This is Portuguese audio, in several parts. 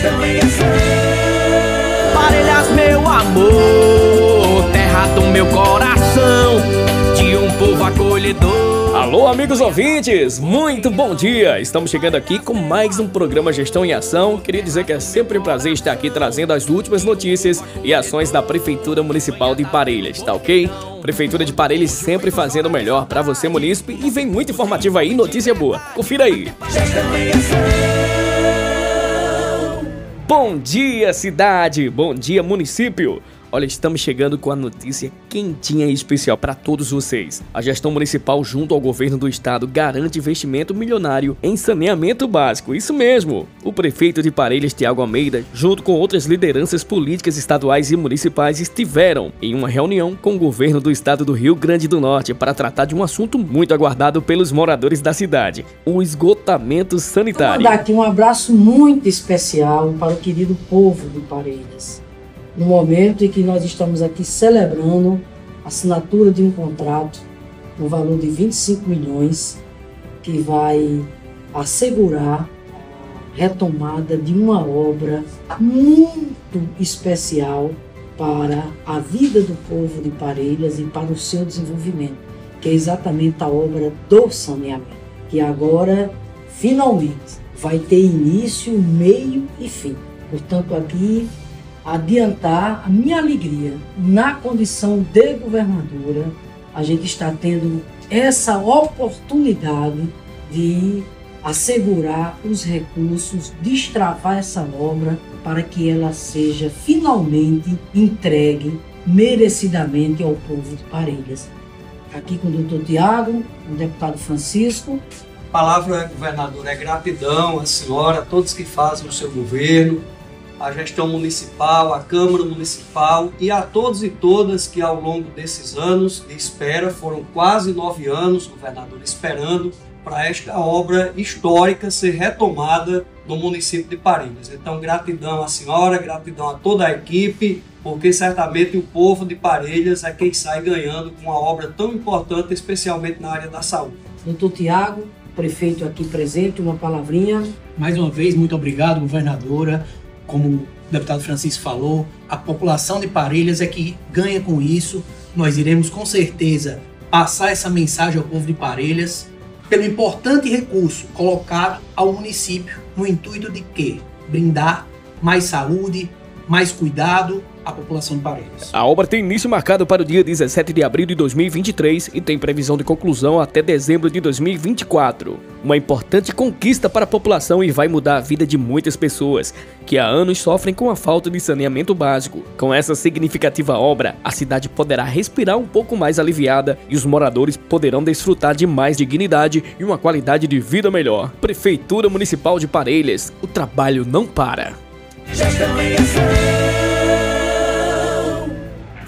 gestão em ação. Parelhas, meu amor, terra do meu coração, de um povo acolhedor. Alô, amigos ouvintes, muito bom dia! Estamos chegando aqui com mais um programa Gestão em Ação. Queria dizer que é sempre um prazer estar aqui trazendo as últimas notícias e ações da Prefeitura Municipal de Parelhas, tá ok? Prefeitura de Parelhas sempre fazendo o melhor para você, munícipe, e vem muito informativo aí, notícia boa. Confira aí. Gestão em Ação. Bom dia, cidade! Bom dia, município! Olha, estamos chegando com a notícia quentinha e especial para todos vocês. A gestão municipal, junto ao governo do estado, garante investimento milionário em saneamento básico. Isso mesmo! O prefeito de Parelhas, Tiago Almeida, junto com outras lideranças políticas estaduais e municipais, estiveram em uma reunião com o governo do estado do Rio Grande do Norte para tratar de um assunto muito aguardado pelos moradores da cidade: o esgotamento sanitário. Vou mandar aqui um abraço muito especial para o querido povo de Parelhas no momento em que nós estamos aqui celebrando a assinatura de um contrato no valor de 25 milhões que vai assegurar a retomada de uma obra muito especial para a vida do povo de Parelhas e para o seu desenvolvimento, que é exatamente a obra do saneamento, que agora finalmente vai ter início, meio e fim. Portanto, aqui adiantar a minha alegria na condição de governadora, a gente está tendo essa oportunidade de assegurar os recursos, destravar essa obra para que ela seja finalmente entregue merecidamente ao povo de Parelhas. Aqui com o doutor Tiago, o deputado Francisco. A palavra, governador, é gratidão à senhora, a todos que fazem o seu governo, a gestão municipal, a Câmara Municipal e a todos e todas que ao longo desses anos de espera, foram quase nove anos, governador, esperando para esta obra histórica ser retomada no município de Parelhas. Então, gratidão à senhora, gratidão a toda a equipe, porque certamente o povo de Parelhas é quem sai ganhando com uma obra tão importante, especialmente na área da saúde. Doutor Tiago, prefeito aqui presente, uma palavrinha. Mais uma vez, muito obrigado, governadora como o deputado Francisco falou, a população de Parelhas é que ganha com isso. Nós iremos com certeza passar essa mensagem ao povo de Parelhas pelo importante recurso colocado ao município no intuito de que brindar mais saúde, mais cuidado a população de Parelhas. A obra tem início marcado para o dia 17 de abril de 2023 e tem previsão de conclusão até dezembro de 2024. Uma importante conquista para a população e vai mudar a vida de muitas pessoas que há anos sofrem com a falta de saneamento básico. Com essa significativa obra, a cidade poderá respirar um pouco mais aliviada e os moradores poderão desfrutar de mais dignidade e uma qualidade de vida melhor. Prefeitura Municipal de Parelhas, o trabalho não para.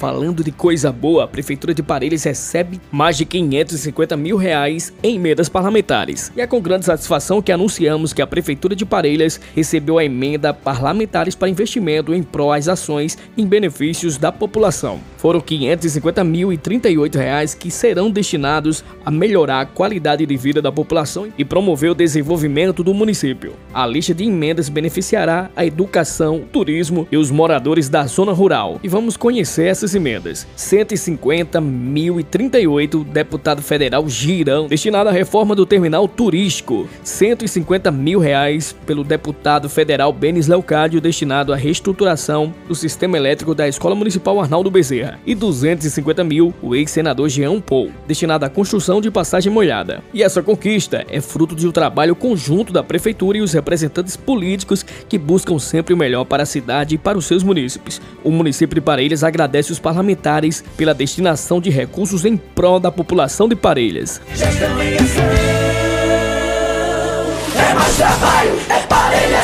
Falando de coisa boa, a Prefeitura de Parelhas recebe mais de 550 mil reais em emendas parlamentares. E é com grande satisfação que anunciamos que a Prefeitura de Parelhas recebeu a emenda parlamentares para investimento em pró às ações em benefícios da população. Foram 550 mil e 38 reais que serão destinados a melhorar a qualidade de vida da população e promover o desenvolvimento do município. A lista de emendas beneficiará a educação, turismo e os moradores da zona rural. E vamos conhecer essas emendas. 150.038 deputado federal Girão, destinado à reforma do terminal turístico. 150 mil reais pelo deputado federal Benis Leocádio, destinado à reestruturação do sistema elétrico da Escola Municipal Arnaldo Bezerra. E 250 mil o ex-senador Jean Paul, destinado à construção de passagem molhada. E essa conquista é fruto de um trabalho conjunto da prefeitura e os representantes políticos que buscam sempre o melhor para a cidade e para os seus munícipes. O município de Parelhas agradece os parlamentares pela destinação de recursos em prol da população de Parelhas. É mais trabalho, é Parelhas. Parelhas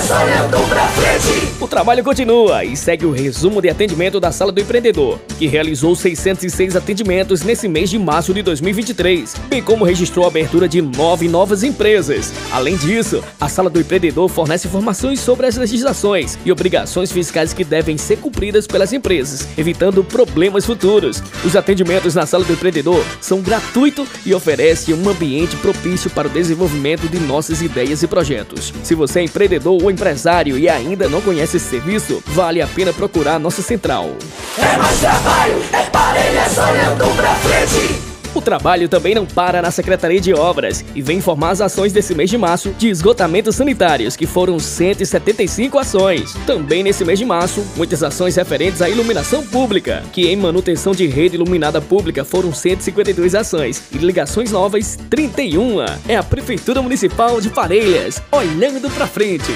pra frente. O trabalho continua e segue o resumo de atendimento da Sala do Empreendedor, que realizou 606 atendimentos nesse mês de março de 2023, bem como registrou a abertura de nove novas empresas. Além disso, a Sala do Empreendedor fornece informações sobre as legislações e obrigações fiscais que devem ser cumpridas pelas empresas, evitando problemas futuros. Os atendimentos na Sala do Empreendedor são gratuitos e oferecem um ambiente propício para o desenvolvimento de nossas ideias e projetos. Se você é empreendedor ou empresário e ainda não conhece esse serviço, vale a pena procurar nossa central. É mais trabalho, é Parelhas olhando pra frente. O trabalho também não para na Secretaria de Obras e vem informar as ações desse mês de março de esgotamentos sanitários, que foram 175 ações. Também nesse mês de março, muitas ações referentes à iluminação pública, que em manutenção de rede iluminada pública foram 152 ações e ligações novas 31. É a Prefeitura Municipal de Parelhas, olhando pra frente.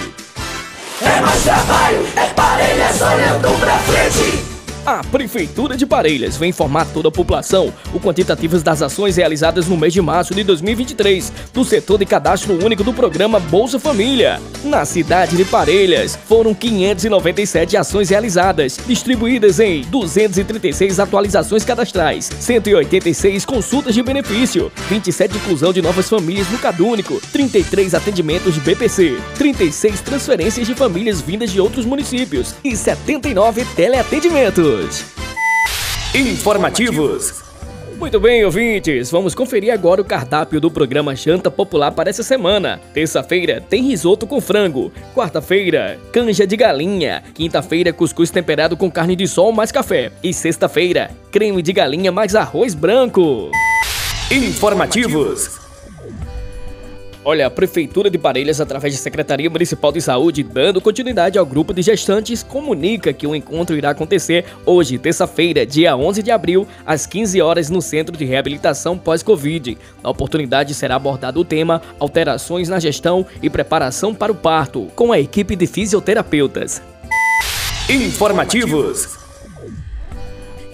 É mais trabalho, é Parelhas olhando pra frente. A Prefeitura de Parelhas vem informar toda a população o quantitativos das ações realizadas no mês de março de 2023 do setor de cadastro único do programa Bolsa Família. Na cidade de Parelhas, foram 597 ações realizadas, distribuídas em 236 atualizações cadastrais, 186 consultas de benefício, 27 inclusão de novas famílias no Cadúnico, 33 atendimentos de BPC, 36 transferências de famílias vindas de outros municípios e 79 teleatendimentos. Informativos. Muito bem, ouvintes, vamos conferir agora o cardápio do programa Janta Popular para essa semana. Terça-feira tem risoto com frango, quarta-feira, canja de galinha, quinta-feira, cuscuz temperado com carne de sol mais café e sexta-feira, creme de galinha mais arroz branco. Informativos. Olha, a Prefeitura de Parelhas, através da Secretaria Municipal de Saúde, dando continuidade ao grupo de gestantes, comunica que o encontro irá acontecer hoje, terça-feira, dia 11 de abril, às 15 horas, no Centro de Reabilitação Pós-Covid. Na oportunidade será abordado o tema Alterações na Gestão e Preparação para o Parto, com a equipe de fisioterapeutas. Informativos.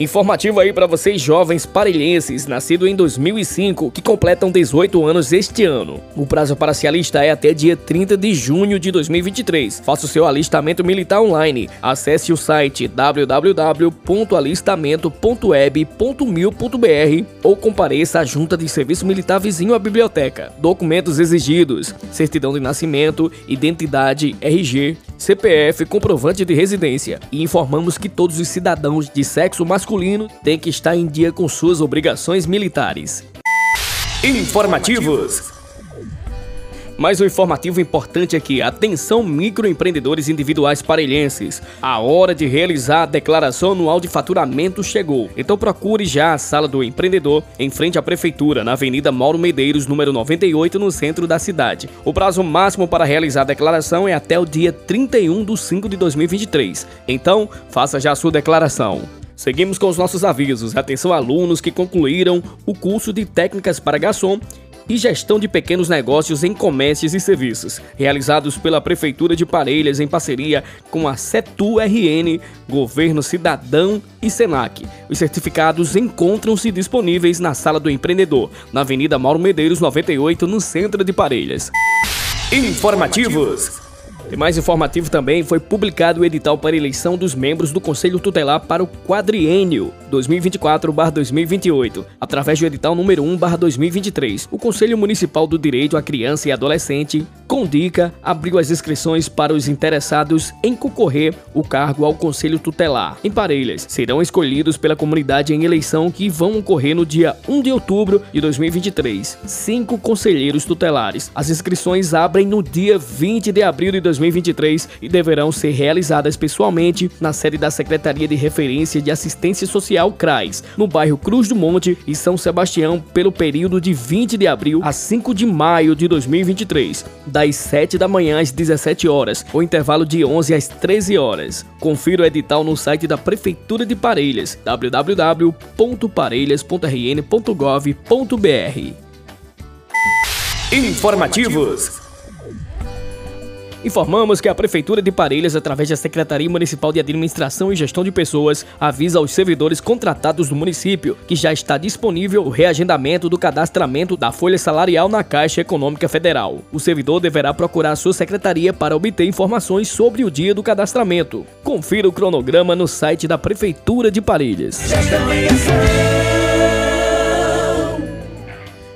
Informativo aí para vocês jovens parelhenses, nascido em 2005, que completam 18 anos este ano. O prazo para se alistar é até dia 30 de junho de 2023. Faça o seu alistamento militar online. Acesse o site www.alistamento.web.mil.br ou compareça à Junta de Serviço Militar vizinho à biblioteca. Documentos exigidos: certidão de nascimento, identidade, RG, CPF, comprovante de residência. E informamos que todos os cidadãos de sexo masculino têm que estar em dia com suas obrigações militares. Informativos. Mais um informativo importante aqui. Atenção microempreendedores individuais parelhenses. A hora de realizar a declaração anual de faturamento chegou. Então procure já a Sala do Empreendedor em frente à Prefeitura, na Avenida Mauro Medeiros, número 98, no centro da cidade. O prazo máximo para realizar a declaração é até o dia 31 de 5 de 2023. Então, faça já a sua declaração. Seguimos com os nossos avisos. Atenção alunos que concluíram o curso de técnicas para garçom e gestão de pequenos negócios em comércios e serviços, realizados pela Prefeitura de Parelhas em parceria com a CETU-RN, Governo Cidadão e Senac. Os certificados encontram-se disponíveis na Sala do Empreendedor, na Avenida Mauro Medeiros 98, no centro de Parelhas. Informativos. E mais informativo também foi publicado o edital para eleição dos membros do Conselho Tutelar para o quadriênio 2024-2028, através do edital número 1/2023. O Conselho Municipal do Direito à Criança e Adolescente, Condica, abriu as inscrições para os interessados em concorrer o cargo ao Conselho Tutelar. Em Parelhas, serão escolhidos pela comunidade em eleição que vão ocorrer no dia 1 de outubro de 2023. Cinco conselheiros tutelares. As inscrições abrem no dia 20 de abril de 2023 e deverão ser realizadas pessoalmente na sede da Secretaria de Referência de Assistência Social CRAS, no bairro Cruz do Monte e São Sebastião, pelo período de 20 de abril a 5 de maio de 2023, das 7 da manhã às 17 horas, o intervalo de 11 às 13 horas. Confira o edital no site da Prefeitura de Parelhas, www.parelhas.rn.gov.br. Informativos. Informamos que a Prefeitura de Parelhas, através da Secretaria Municipal de Administração e Gestão de Pessoas, avisa aos servidores contratados do município que já está disponível o reagendamento do cadastramento da folha salarial na Caixa Econômica Federal. O servidor deverá procurar sua secretaria para obter informações sobre o dia do cadastramento. Confira o cronograma no site da Prefeitura de Parelhas.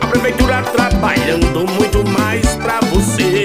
a prefeitura trabalhando muito mais pra você.